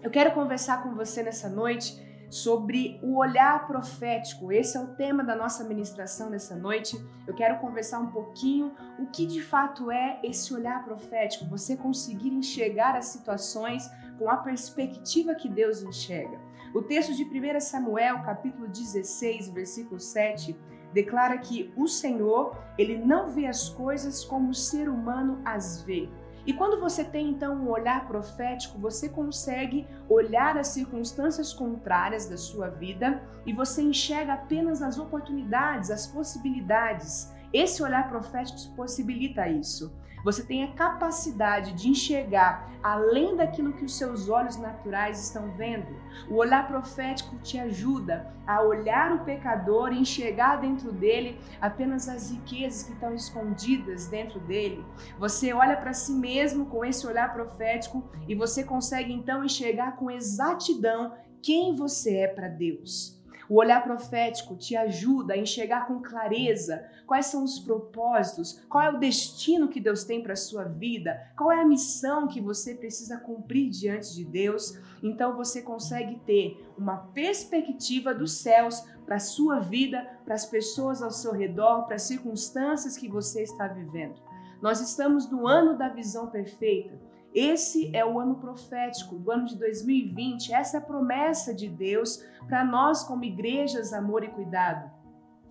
Eu quero conversar com você nessa noite sobre o olhar profético. Esse é o tema da nossa ministração nessa noite. Eu quero conversar um pouquinho o que de fato é esse olhar profético, você conseguir enxergar as situações com a perspectiva que Deus enxerga. O texto de 1 Samuel, capítulo 16, versículo 7, declara que o Senhor, ele não vê as coisas como o ser humano as vê. E quando você tem então um olhar profético, você consegue olhar as circunstâncias contrárias da sua vida e você enxerga apenas as oportunidades, as possibilidades. Esse olhar profético possibilita isso. Você tem a capacidade de enxergar além daquilo que os seus olhos naturais estão vendo. O olhar profético te ajuda a olhar o pecador e enxergar dentro dele apenas as riquezas que estão escondidas dentro dele. Você olha para si mesmo com esse olhar profético e você consegue então enxergar com exatidão quem você é para Deus. O olhar profético te ajuda a enxergar com clareza quais são os propósitos, qual é o destino que Deus tem para a sua vida, qual é a missão que você precisa cumprir diante de Deus. Então você consegue ter uma perspectiva dos céus para a sua vida, para as pessoas ao seu redor, para as circunstâncias que você está vivendo. Nós estamos no ano da visão perfeita. Esse é o ano profético do ano de 2020, essa é a promessa de Deus para nós, como igrejas, amor e cuidado.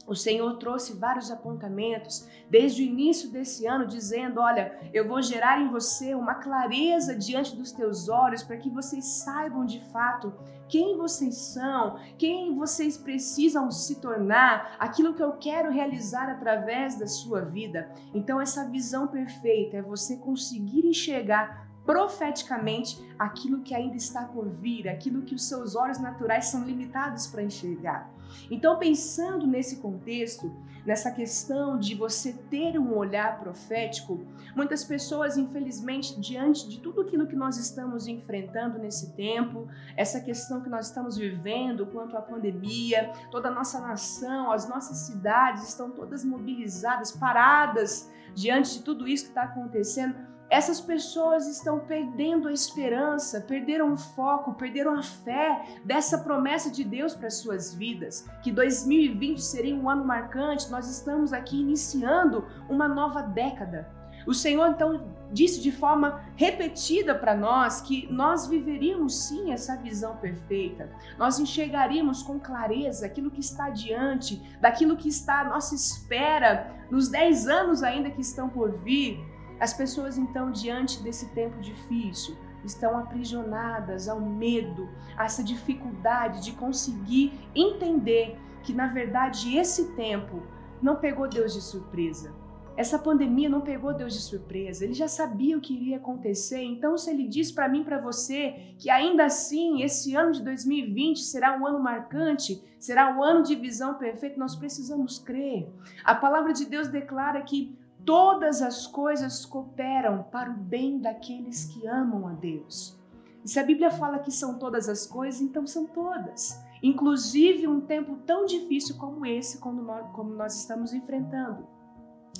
O Senhor trouxe vários apontamentos desde o início desse ano, dizendo: Olha, eu vou gerar em você uma clareza diante dos teus olhos para que vocês saibam de fato quem vocês são, quem vocês precisam se tornar, aquilo que eu quero realizar através da sua vida. Então, essa visão perfeita é você conseguir enxergar profeticamente aquilo que ainda está por vir, aquilo que os seus olhos naturais são limitados para enxergar. Então, pensando nesse contexto, nessa questão de você ter um olhar profético, muitas pessoas, infelizmente, diante de tudo aquilo que nós estamos enfrentando nesse tempo, essa questão que nós estamos vivendo quanto à pandemia, toda a nossa nação, as nossas cidades estão todas mobilizadas, paradas diante de tudo isso que está acontecendo essas pessoas estão perdendo a esperança, perderam o foco, perderam a fé dessa promessa de Deus para suas vidas. Que 2020 seria um ano marcante, nós estamos aqui iniciando uma nova década. O Senhor então disse de forma repetida para nós que nós viveríamos sim essa visão perfeita. Nós enxergaríamos com clareza aquilo que está diante, daquilo que está à nossa espera nos 10 anos ainda que estão por vir as pessoas, então, diante desse tempo difícil, estão aprisionadas ao medo, a essa dificuldade de conseguir entender que, na verdade, esse tempo não pegou Deus de surpresa. Essa pandemia não pegou Deus de surpresa, ele já sabia o que iria acontecer. Então, se ele diz para mim, para você, que ainda assim esse ano de 2020 será um ano marcante, será um ano de visão perfeita, nós precisamos crer. A palavra de Deus declara que todas as coisas cooperam para o bem daqueles que amam a Deus. E se a Bíblia fala que são todas as coisas, então são todas. Inclusive um tempo tão difícil como esse, como nós, nós estamos enfrentando.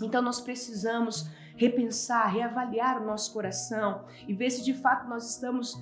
Então nós precisamos repensar, reavaliar o nosso coração e ver se de fato nós estamos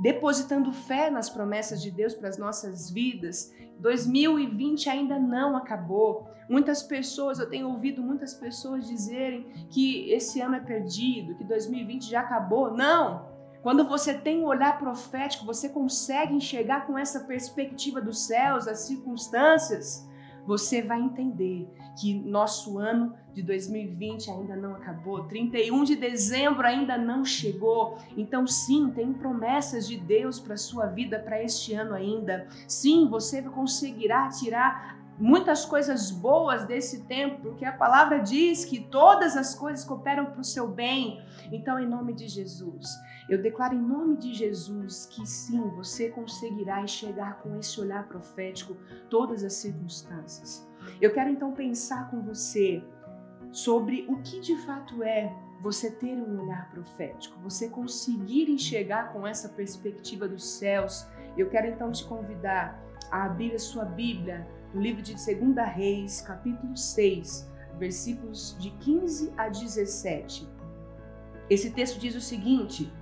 depositando fé nas promessas de Deus para as nossas vidas. 2020 ainda não acabou. Muitas pessoas, eu tenho ouvido muitas pessoas dizerem que esse ano é perdido, que 2020 já acabou. Não! Quando você tem um olhar profético, você consegue enxergar com essa perspectiva dos céus, as circunstâncias, você vai entender que nosso ano de 2020 ainda não acabou, 31 de dezembro ainda não chegou. Então, sim, tem promessas de Deus para sua vida para este ano ainda. Sim, você conseguirá tirar muitas coisas boas desse tempo, porque a palavra diz que todas as coisas cooperam para o seu bem. Então, em nome de Jesus, eu declaro em nome de Jesus que sim, você conseguirá enxergar com esse olhar profético todas as circunstâncias. Eu quero então pensar com você sobre o que de fato é você ter um olhar profético, você conseguir enxergar com essa perspectiva dos céus. Eu quero então te convidar a abrir a sua Bíblia no livro de 2 Reis, capítulo 6, versículos de 15 a 17. Esse texto diz o seguinte: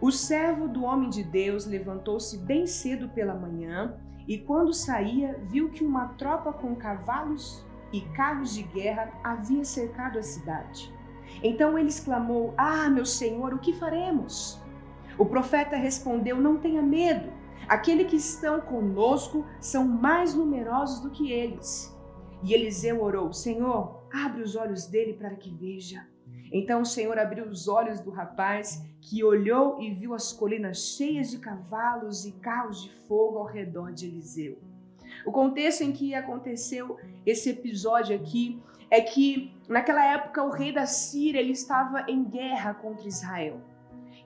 O servo do homem de Deus levantou-se bem cedo pela manhã e, quando saía, viu que uma tropa com cavalos e carros de guerra havia cercado a cidade. Então ele exclamou: Ah, meu senhor, o que faremos? O profeta respondeu: Não tenha medo. Aqueles que estão conosco são mais numerosos do que eles. E Eliseu orou: Senhor, abre os olhos dele para que veja. Então o Senhor abriu os olhos do rapaz, que olhou e viu as colinas cheias de cavalos e carros de fogo ao redor de Eliseu. O contexto em que aconteceu esse episódio aqui é que naquela época o rei da Síria ele estava em guerra contra Israel.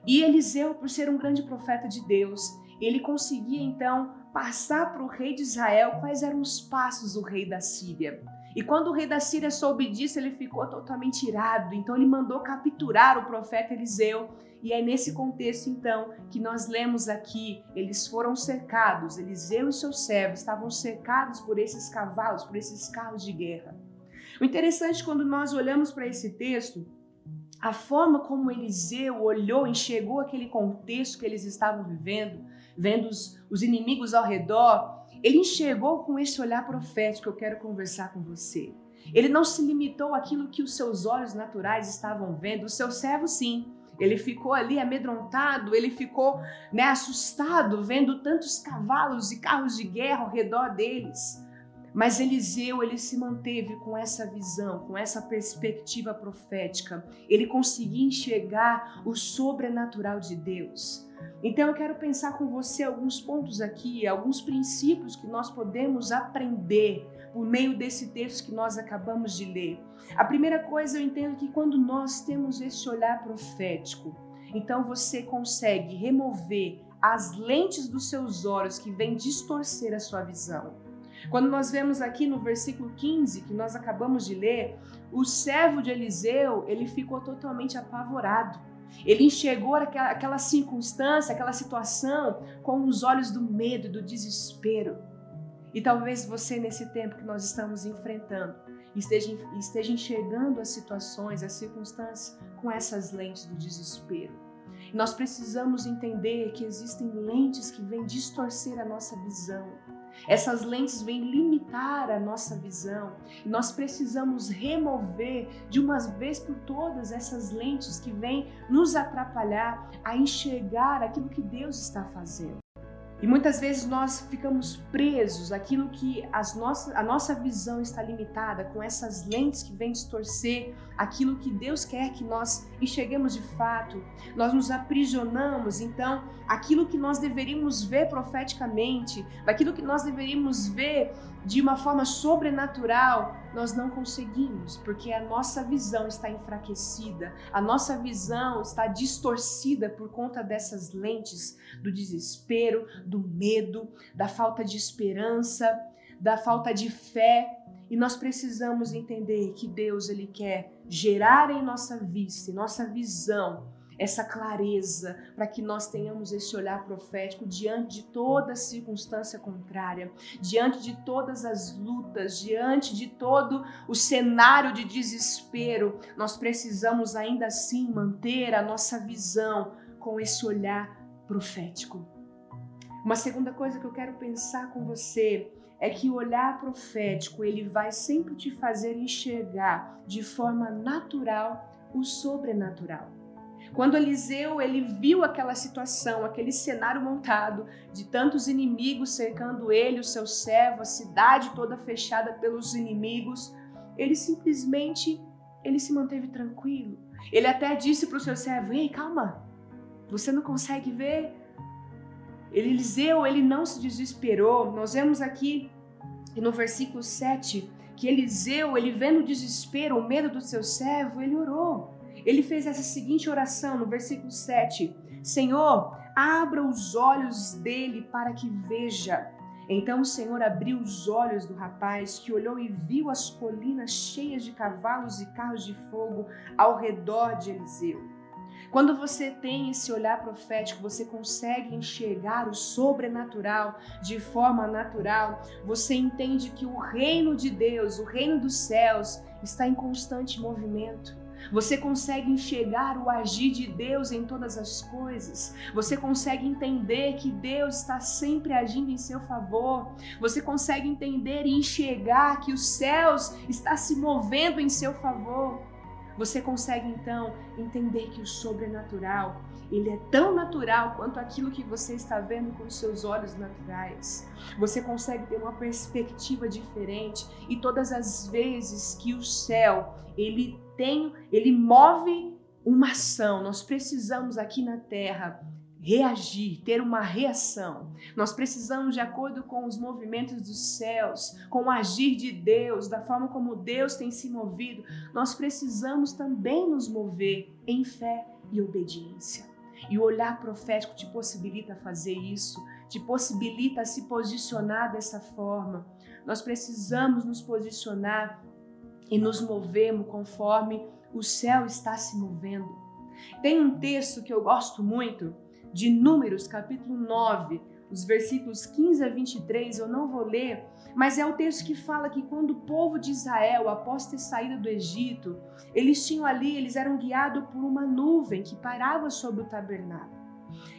E Eliseu, por ser um grande profeta de Deus, ele conseguia então passar para o rei de Israel quais eram os passos do rei da Síria. E quando o rei da Síria soube disso, ele ficou totalmente irado. Então ele mandou capturar o profeta Eliseu. E é nesse contexto, então, que nós lemos aqui: eles foram cercados, Eliseu e seus servos estavam cercados por esses cavalos, por esses carros de guerra. O interessante, quando nós olhamos para esse texto, a forma como Eliseu olhou, enxergou aquele contexto que eles estavam vivendo, vendo os, os inimigos ao redor, ele enxergou com esse olhar profético eu quero conversar com você. Ele não se limitou àquilo que os seus olhos naturais estavam vendo, o seu servo sim. Ele ficou ali amedrontado, ele ficou né, assustado vendo tantos cavalos e carros de guerra ao redor deles. Mas Eliseu, ele se manteve com essa visão, com essa perspectiva profética. Ele conseguia enxergar o sobrenatural de Deus. Então eu quero pensar com você alguns pontos aqui, alguns princípios que nós podemos aprender por meio desse texto que nós acabamos de ler. A primeira coisa eu entendo que quando nós temos esse olhar profético, então você consegue remover as lentes dos seus olhos que vêm distorcer a sua visão. Quando nós vemos aqui no versículo 15 que nós acabamos de ler, o servo de Eliseu, ele ficou totalmente apavorado. Ele enxergou aquela, aquela circunstância, aquela situação com os olhos do medo do desespero. E talvez você, nesse tempo que nós estamos enfrentando, esteja, esteja enxergando as situações, as circunstâncias com essas lentes do desespero. Nós precisamos entender que existem lentes que vêm distorcer a nossa visão essas lentes vêm limitar a nossa visão. Nós precisamos remover de uma vez por todas essas lentes que vêm nos atrapalhar a enxergar aquilo que Deus está fazendo. E muitas vezes nós ficamos presos àquilo que as nossas, a nossa visão está limitada com essas lentes que vêm distorcer aquilo que Deus quer que nós enxerguemos de fato. Nós nos aprisionamos, então, aquilo que nós deveríamos ver profeticamente, aquilo que nós deveríamos ver de uma forma sobrenatural, nós não conseguimos, porque a nossa visão está enfraquecida, a nossa visão está distorcida por conta dessas lentes do desespero, do medo, da falta de esperança, da falta de fé. E nós precisamos entender que Deus ele quer gerar em nossa vista, em nossa visão, essa clareza, para que nós tenhamos esse olhar profético diante de toda circunstância contrária, diante de todas as lutas, diante de todo o cenário de desespero. Nós precisamos ainda assim manter a nossa visão com esse olhar profético. Uma segunda coisa que eu quero pensar com você é que o olhar profético, ele vai sempre te fazer enxergar de forma natural o sobrenatural. Quando Eliseu ele viu aquela situação, aquele cenário montado de tantos inimigos cercando ele, o seu servo, a cidade toda fechada pelos inimigos, ele simplesmente ele se manteve tranquilo. Ele até disse para o seu servo: "Ei, calma. Você não consegue ver?" Eliseu, ele não se desesperou. Nós vemos aqui no versículo 7 que Eliseu, ele vendo o desespero, o medo do seu servo, ele orou. Ele fez essa seguinte oração no versículo 7: Senhor, abra os olhos dele para que veja. Então o Senhor abriu os olhos do rapaz, que olhou e viu as colinas cheias de cavalos e carros de fogo ao redor de Eliseu. Quando você tem esse olhar profético, você consegue enxergar o sobrenatural de forma natural. Você entende que o reino de Deus, o reino dos céus, está em constante movimento. Você consegue enxergar o agir de Deus em todas as coisas. Você consegue entender que Deus está sempre agindo em seu favor. Você consegue entender e enxergar que os céus está se movendo em seu favor. Você consegue então entender que o sobrenatural, ele é tão natural quanto aquilo que você está vendo com os seus olhos naturais. Você consegue ter uma perspectiva diferente e todas as vezes que o céu, ele tem, ele move uma ação, nós precisamos aqui na terra reagir, ter uma reação. Nós precisamos, de acordo com os movimentos dos céus, com o agir de Deus, da forma como Deus tem se movido, nós precisamos também nos mover em fé e obediência. E o olhar profético te possibilita fazer isso, te possibilita se posicionar dessa forma. Nós precisamos nos posicionar e nos movermos conforme o céu está se movendo. Tem um texto que eu gosto muito, de Números, capítulo 9, os versículos 15 a 23, eu não vou ler, mas é o texto que fala que quando o povo de Israel, após ter saído do Egito, eles tinham ali, eles eram guiados por uma nuvem que parava sobre o tabernáculo.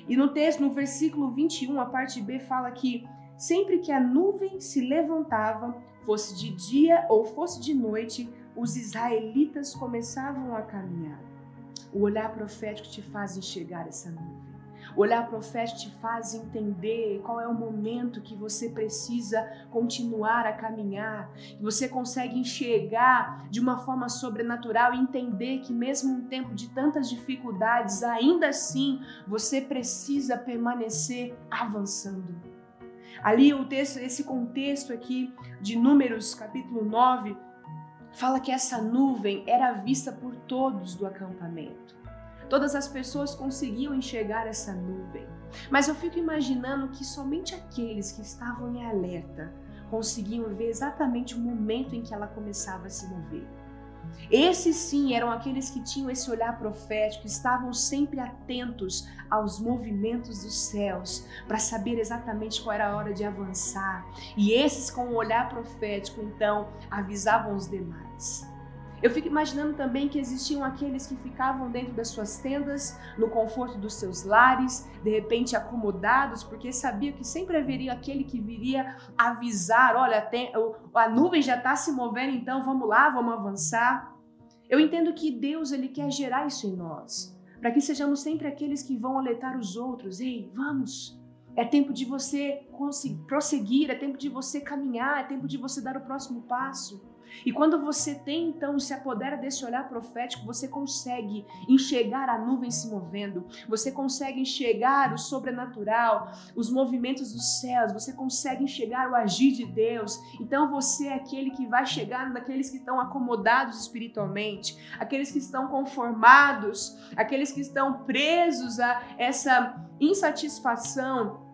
E no texto, no versículo 21, a parte B fala que sempre que a nuvem se levantava, fosse de dia ou fosse de noite, os israelitas começavam a caminhar. O olhar profético te faz enxergar essa nuvem. O olhar profético te faz entender qual é o momento que você precisa continuar a caminhar, que você consegue enxergar de uma forma sobrenatural e entender que mesmo em tempo de tantas dificuldades, ainda assim você precisa permanecer avançando. Ali o texto, esse contexto aqui de Números, capítulo 9, fala que essa nuvem era vista por todos do acampamento. Todas as pessoas conseguiam enxergar essa nuvem. Mas eu fico imaginando que somente aqueles que estavam em alerta conseguiam ver exatamente o momento em que ela começava a se mover. Esses sim eram aqueles que tinham esse olhar profético, estavam sempre atentos aos movimentos dos céus, para saber exatamente qual era a hora de avançar. E esses, com o olhar profético, então, avisavam os demais. Eu fico imaginando também que existiam aqueles que ficavam dentro das suas tendas, no conforto dos seus lares, de repente acomodados, porque sabiam que sempre haveria aquele que viria avisar: olha, tem, a nuvem já está se movendo, então vamos lá, vamos avançar. Eu entendo que Deus ele quer gerar isso em nós, para que sejamos sempre aqueles que vão alertar os outros: ei, vamos. É tempo de você prosseguir, é tempo de você caminhar, é tempo de você dar o próximo passo. E quando você tem então se apodera desse olhar profético, você consegue enxergar a nuvem se movendo, você consegue enxergar o sobrenatural, os movimentos dos céus, você consegue enxergar o agir de Deus. Então você é aquele que vai chegar naqueles que estão acomodados espiritualmente, aqueles que estão conformados, aqueles que estão presos a essa insatisfação.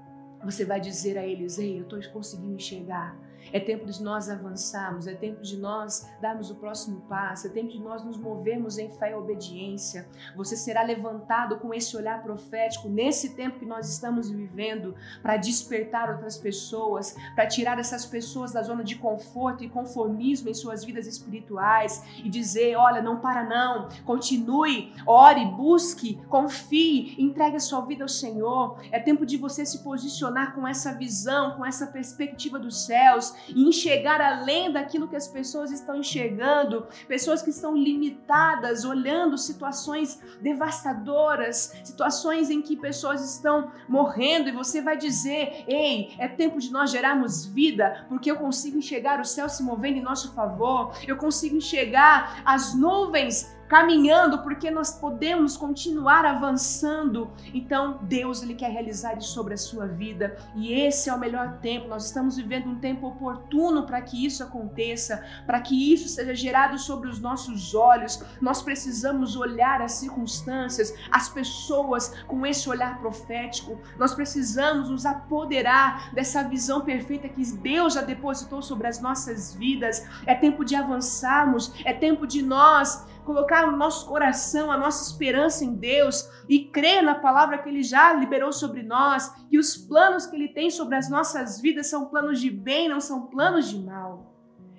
Você vai dizer a eles: Ei, eu estou conseguindo enxergar é tempo de nós avançarmos, é tempo de nós darmos o próximo passo, é tempo de nós nos movermos em fé e obediência. Você será levantado com esse olhar profético nesse tempo que nós estamos vivendo para despertar outras pessoas, para tirar essas pessoas da zona de conforto e conformismo em suas vidas espirituais e dizer: olha, não para não, continue, ore, busque, confie, entregue a sua vida ao Senhor. É tempo de você se posicionar com essa visão, com essa perspectiva dos céus e enxergar além daquilo que as pessoas estão enxergando, pessoas que estão limitadas, olhando situações devastadoras, situações em que pessoas estão morrendo e você vai dizer: "Ei, é tempo de nós gerarmos vida, porque eu consigo enxergar o céu se movendo em nosso favor, eu consigo enxergar as nuvens caminhando porque nós podemos continuar avançando. Então, Deus ele quer realizar isso sobre a sua vida e esse é o melhor tempo. Nós estamos vivendo um tempo oportuno para que isso aconteça, para que isso seja gerado sobre os nossos olhos. Nós precisamos olhar as circunstâncias, as pessoas com esse olhar profético. Nós precisamos nos apoderar dessa visão perfeita que Deus já depositou sobre as nossas vidas. É tempo de avançarmos, é tempo de nós colocar o nosso coração, a nossa esperança em Deus e crer na palavra que Ele já liberou sobre nós, que os planos que Ele tem sobre as nossas vidas são planos de bem, não são planos de mal.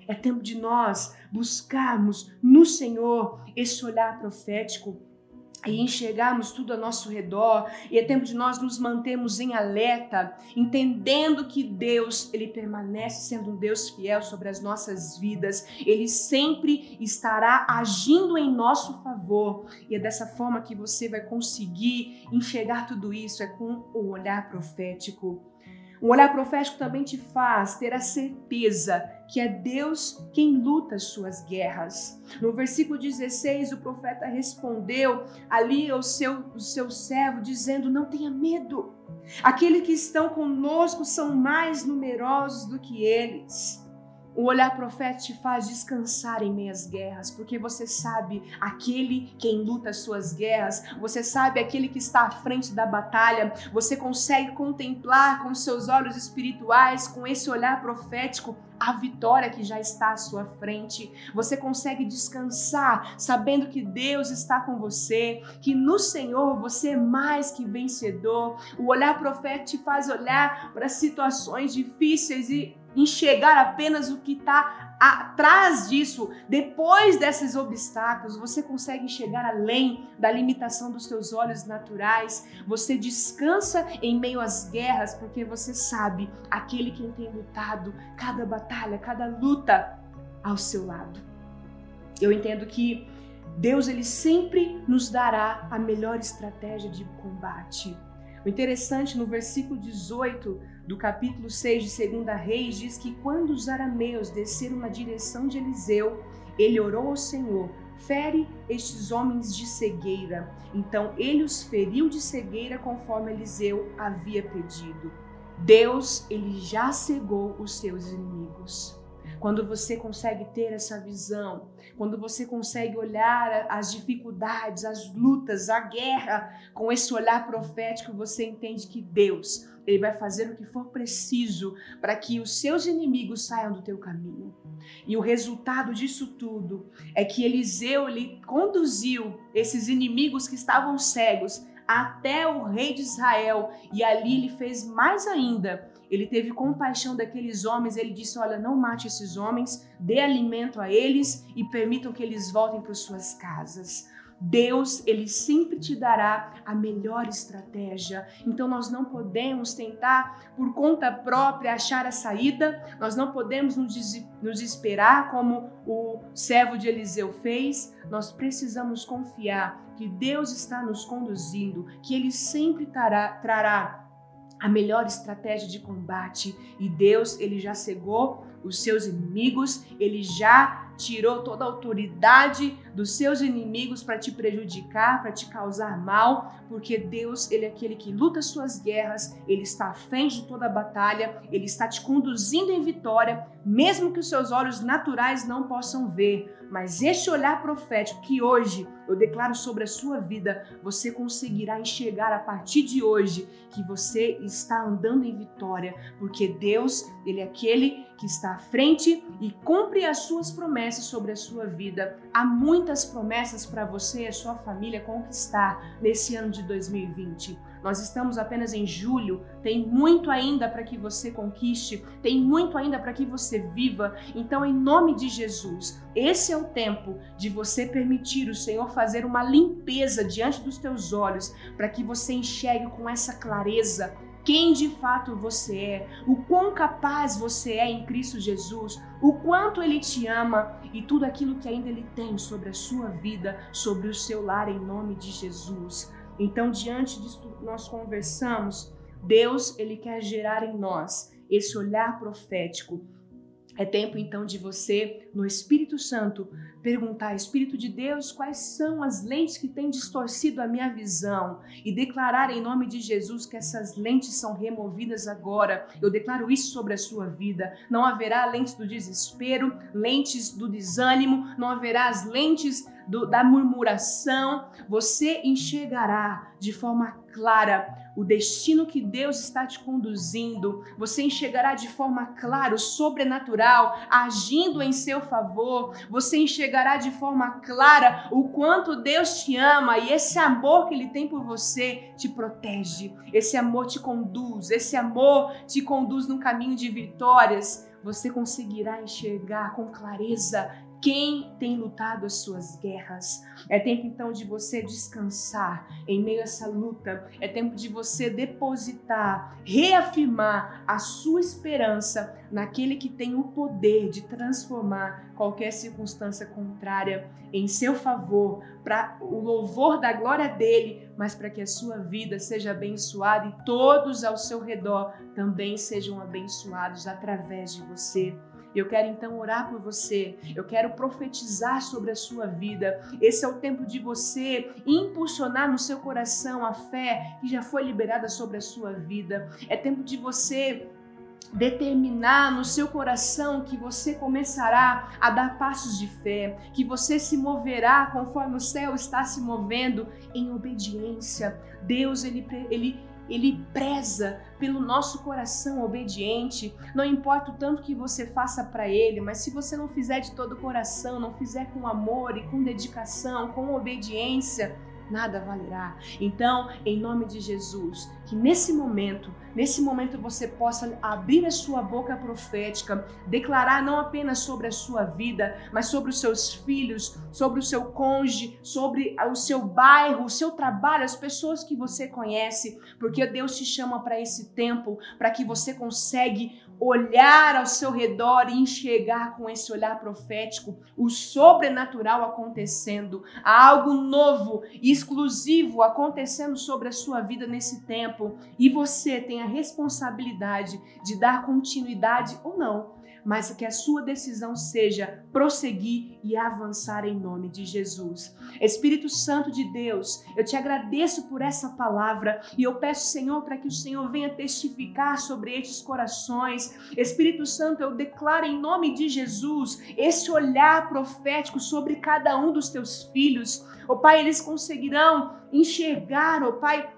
É tempo de nós buscarmos no Senhor esse olhar profético e enxergarmos tudo ao nosso redor, e é tempo de nós nos mantermos em alerta, entendendo que Deus, ele permanece sendo um Deus fiel sobre as nossas vidas. Ele sempre estará agindo em nosso favor. E é dessa forma que você vai conseguir enxergar tudo isso é com o olhar profético. Um olhar profético também te faz ter a certeza que é Deus quem luta as suas guerras. No versículo 16, o profeta respondeu ali ao seu, ao seu servo, dizendo: Não tenha medo, aqueles que estão conosco são mais numerosos do que eles. O olhar profético te faz descansar em meias guerras, porque você sabe aquele quem luta as suas guerras, você sabe aquele que está à frente da batalha, você consegue contemplar com seus olhos espirituais, com esse olhar profético, a vitória que já está à sua frente. Você consegue descansar sabendo que Deus está com você, que no Senhor você é mais que vencedor. O olhar profético te faz olhar para situações difíceis e enxergar apenas o que está atrás disso, depois desses obstáculos, você consegue enxergar além da limitação dos seus olhos naturais. Você descansa em meio às guerras, porque você sabe aquele que tem lutado cada batalha, cada luta ao seu lado. Eu entendo que Deus ele sempre nos dará a melhor estratégia de combate. O interessante no versículo 18 do capítulo 6 de 2 Reis diz que quando os arameus desceram na direção de Eliseu, ele orou ao Senhor: fere estes homens de cegueira. Então ele os feriu de cegueira conforme Eliseu havia pedido. Deus, ele já cegou os seus inimigos. Quando você consegue ter essa visão, quando você consegue olhar as dificuldades, as lutas, a guerra com esse olhar profético, você entende que Deus, ele vai fazer o que for preciso para que os seus inimigos saiam do teu caminho. E o resultado disso tudo é que Eliseu ele conduziu esses inimigos que estavam cegos até o rei de Israel e ali ele fez mais ainda ele teve compaixão daqueles homens, ele disse: Olha, não mate esses homens, dê alimento a eles e permitam que eles voltem para suas casas. Deus, ele sempre te dará a melhor estratégia. Então nós não podemos tentar por conta própria achar a saída, nós não podemos nos esperar como o servo de Eliseu fez. Nós precisamos confiar que Deus está nos conduzindo, que ele sempre trará, trará a melhor estratégia de combate. E Deus, ele já cegou os seus inimigos, ele já tirou toda a autoridade dos seus inimigos para te prejudicar, para te causar mal, porque Deus, ele é aquele que luta suas guerras, ele está à frente de toda a batalha, ele está te conduzindo em vitória, mesmo que os seus olhos naturais não possam ver. Mas este olhar profético que hoje eu declaro sobre a sua vida, você conseguirá enxergar a partir de hoje que você está andando em vitória, porque Deus, ele é aquele que está à frente e cumpre as suas promessas sobre a sua vida. Há muitas promessas para você e a sua família conquistar nesse ano de 2020. Nós estamos apenas em julho, tem muito ainda para que você conquiste, tem muito ainda para que você viva. Então, em nome de Jesus, esse é o tempo de você permitir o Senhor fazer uma limpeza diante dos teus olhos, para que você enxergue com essa clareza quem de fato você é, o quão capaz você é em Cristo Jesus, o quanto Ele te ama e tudo aquilo que ainda Ele tem sobre a sua vida, sobre o seu lar, em nome de Jesus. Então, diante disso nós conversamos, Deus, ele quer gerar em nós esse olhar profético. É tempo então de você, no Espírito Santo, perguntar: Espírito de Deus, quais são as lentes que têm distorcido a minha visão? E declarar em nome de Jesus que essas lentes são removidas agora. Eu declaro isso sobre a sua vida. Não haverá lentes do desespero, lentes do desânimo, não haverá as lentes do, da murmuração, você enxergará de forma clara o destino que Deus está te conduzindo. Você enxergará de forma clara o sobrenatural agindo em seu favor. Você enxergará de forma clara o quanto Deus te ama e esse amor que Ele tem por você te protege. Esse amor te conduz, esse amor te conduz no caminho de vitórias você conseguirá enxergar com clareza quem tem lutado as suas guerras. É tempo então de você descansar em meio a essa luta. É tempo de você depositar, reafirmar a sua esperança naquele que tem o poder de transformar qualquer circunstância contrária em seu favor, para o louvor da glória dele, mas para que a sua vida seja abençoada e todos ao seu redor também sejam abençoados através de você. Eu quero então orar por você. Eu quero profetizar sobre a sua vida. Esse é o tempo de você impulsionar no seu coração a fé que já foi liberada sobre a sua vida. É tempo de você determinar no seu coração que você começará a dar passos de fé, que você se moverá conforme o céu está se movendo em obediência. Deus ele ele ele preza pelo nosso coração obediente. Não importa o tanto que você faça para ele, mas se você não fizer de todo o coração, não fizer com amor e com dedicação, com obediência, nada valerá. Então, em nome de Jesus, que nesse momento, nesse momento você possa abrir a sua boca profética, declarar não apenas sobre a sua vida, mas sobre os seus filhos, sobre o seu cônjuge, sobre o seu bairro, o seu trabalho, as pessoas que você conhece, porque Deus te chama para esse tempo, para que você consegue olhar ao seu redor e enxergar com esse olhar profético o sobrenatural acontecendo, algo novo e exclusivo acontecendo sobre a sua vida nesse tempo, e você tem a responsabilidade de dar continuidade ou não mas que a sua decisão seja prosseguir e avançar em nome de Jesus. Espírito Santo de Deus, eu te agradeço por essa palavra e eu peço, Senhor, para que o Senhor venha testificar sobre estes corações. Espírito Santo, eu declaro em nome de Jesus esse olhar profético sobre cada um dos teus filhos. Ó oh, Pai, eles conseguirão enxergar, ó oh, Pai,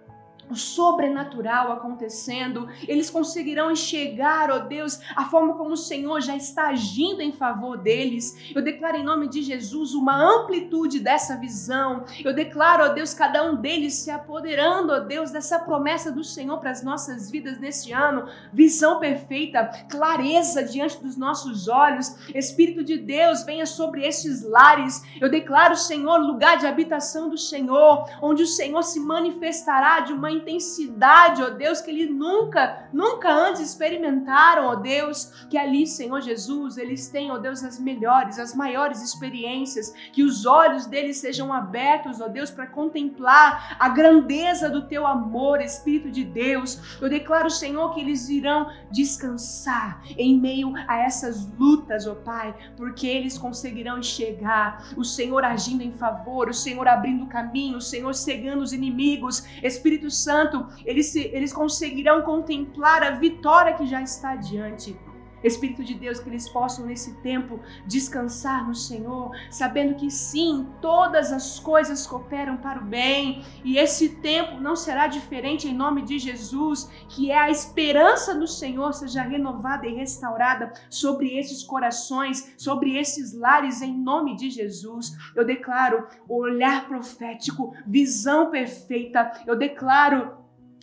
o sobrenatural acontecendo, eles conseguirão enxergar, ó oh Deus, a forma como o Senhor já está agindo em favor deles. Eu declaro em nome de Jesus uma amplitude dessa visão. Eu declaro, ó oh Deus, cada um deles se apoderando, ó oh Deus, dessa promessa do Senhor para as nossas vidas neste ano. Visão perfeita, clareza diante dos nossos olhos. Espírito de Deus, venha sobre estes lares. Eu declaro, Senhor, lugar de habitação do Senhor, onde o Senhor se manifestará de uma intensidade, ó Deus, que eles nunca, nunca antes experimentaram, ó Deus, que ali, Senhor Jesus, eles têm, ó Deus, as melhores, as maiores experiências, que os olhos deles sejam abertos, ó Deus, para contemplar a grandeza do teu amor, Espírito de Deus. Eu declaro, Senhor, que eles irão descansar em meio a essas lutas, ó Pai, porque eles conseguirão enxergar o Senhor agindo em favor, o Senhor abrindo caminho, o Senhor cegando os inimigos. Espírito Santo, Santo, eles, eles conseguirão contemplar a vitória que já está adiante. Espírito de Deus, que eles possam nesse tempo descansar no Senhor, sabendo que sim, todas as coisas cooperam para o bem, e esse tempo não será diferente em nome de Jesus, que é a esperança do Senhor seja renovada e restaurada sobre esses corações, sobre esses lares em nome de Jesus. Eu declaro olhar profético, visão perfeita. Eu declaro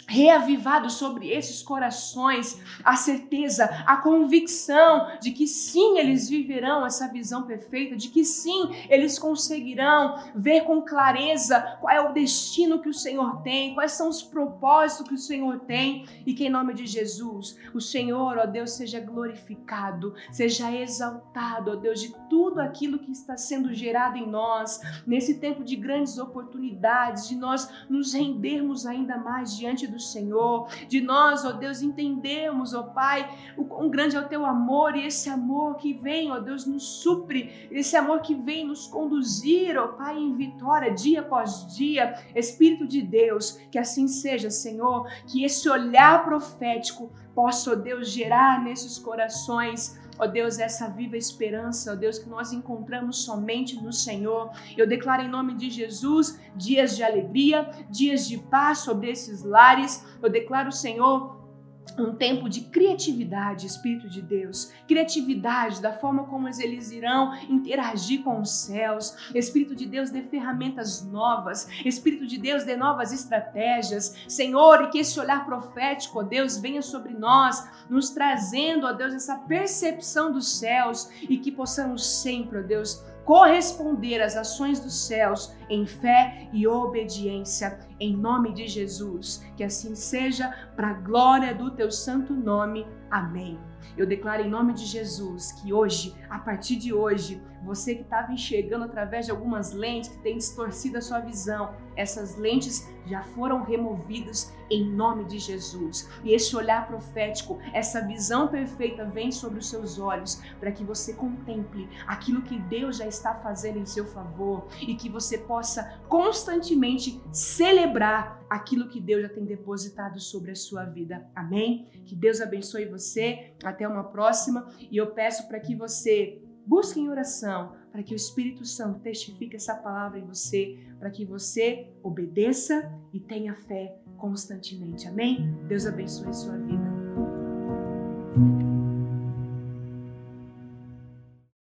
reavivado sobre esses corações a certeza, a convicção de que sim, eles viverão essa visão perfeita, de que sim, eles conseguirão ver com clareza qual é o destino que o Senhor tem, quais são os propósitos que o Senhor tem. E que em nome de Jesus, o Senhor, ó Deus, seja glorificado, seja exaltado, ó Deus, de tudo aquilo que está sendo gerado em nós nesse tempo de grandes oportunidades, de nós nos rendermos ainda mais diante do do Senhor, de nós, ó Deus, entendermos, ó Pai, o quão grande é o teu amor e esse amor que vem, ó Deus, nos supre, esse amor que vem nos conduzir, ó Pai, em vitória dia após dia. Espírito de Deus, que assim seja, Senhor, que esse olhar profético possa, ó Deus, gerar nesses corações Ó oh Deus, essa viva esperança, ó oh Deus, que nós encontramos somente no Senhor. Eu declaro em nome de Jesus dias de alegria, dias de paz sobre esses lares. Eu declaro, Senhor, um tempo de criatividade, Espírito de Deus, criatividade da forma como eles irão interagir com os céus. Espírito de Deus dê ferramentas novas, Espírito de Deus dê novas estratégias, Senhor, e que esse olhar profético, ó Deus, venha sobre nós, nos trazendo, ó Deus, essa percepção dos céus e que possamos sempre, ó Deus, corresponder às ações dos céus em fé e obediência, em nome de Jesus. Que assim seja, para a glória do teu santo nome. Amém. Eu declaro em nome de Jesus que hoje, a partir de hoje, você que estava enxergando através de algumas lentes que tem distorcido a sua visão, essas lentes já foram removidas em nome de Jesus. E esse olhar profético, essa visão perfeita vem sobre os seus olhos para que você contemple aquilo que Deus já está fazendo em seu favor e que você possa constantemente celebrar aquilo que Deus já tem depositado sobre a sua vida. Amém? Que Deus abençoe você. Até uma próxima. E eu peço para que você busque em oração, para que o Espírito Santo testifique essa palavra em você, para que você obedeça e tenha fé constantemente. Amém? Deus abençoe sua vida.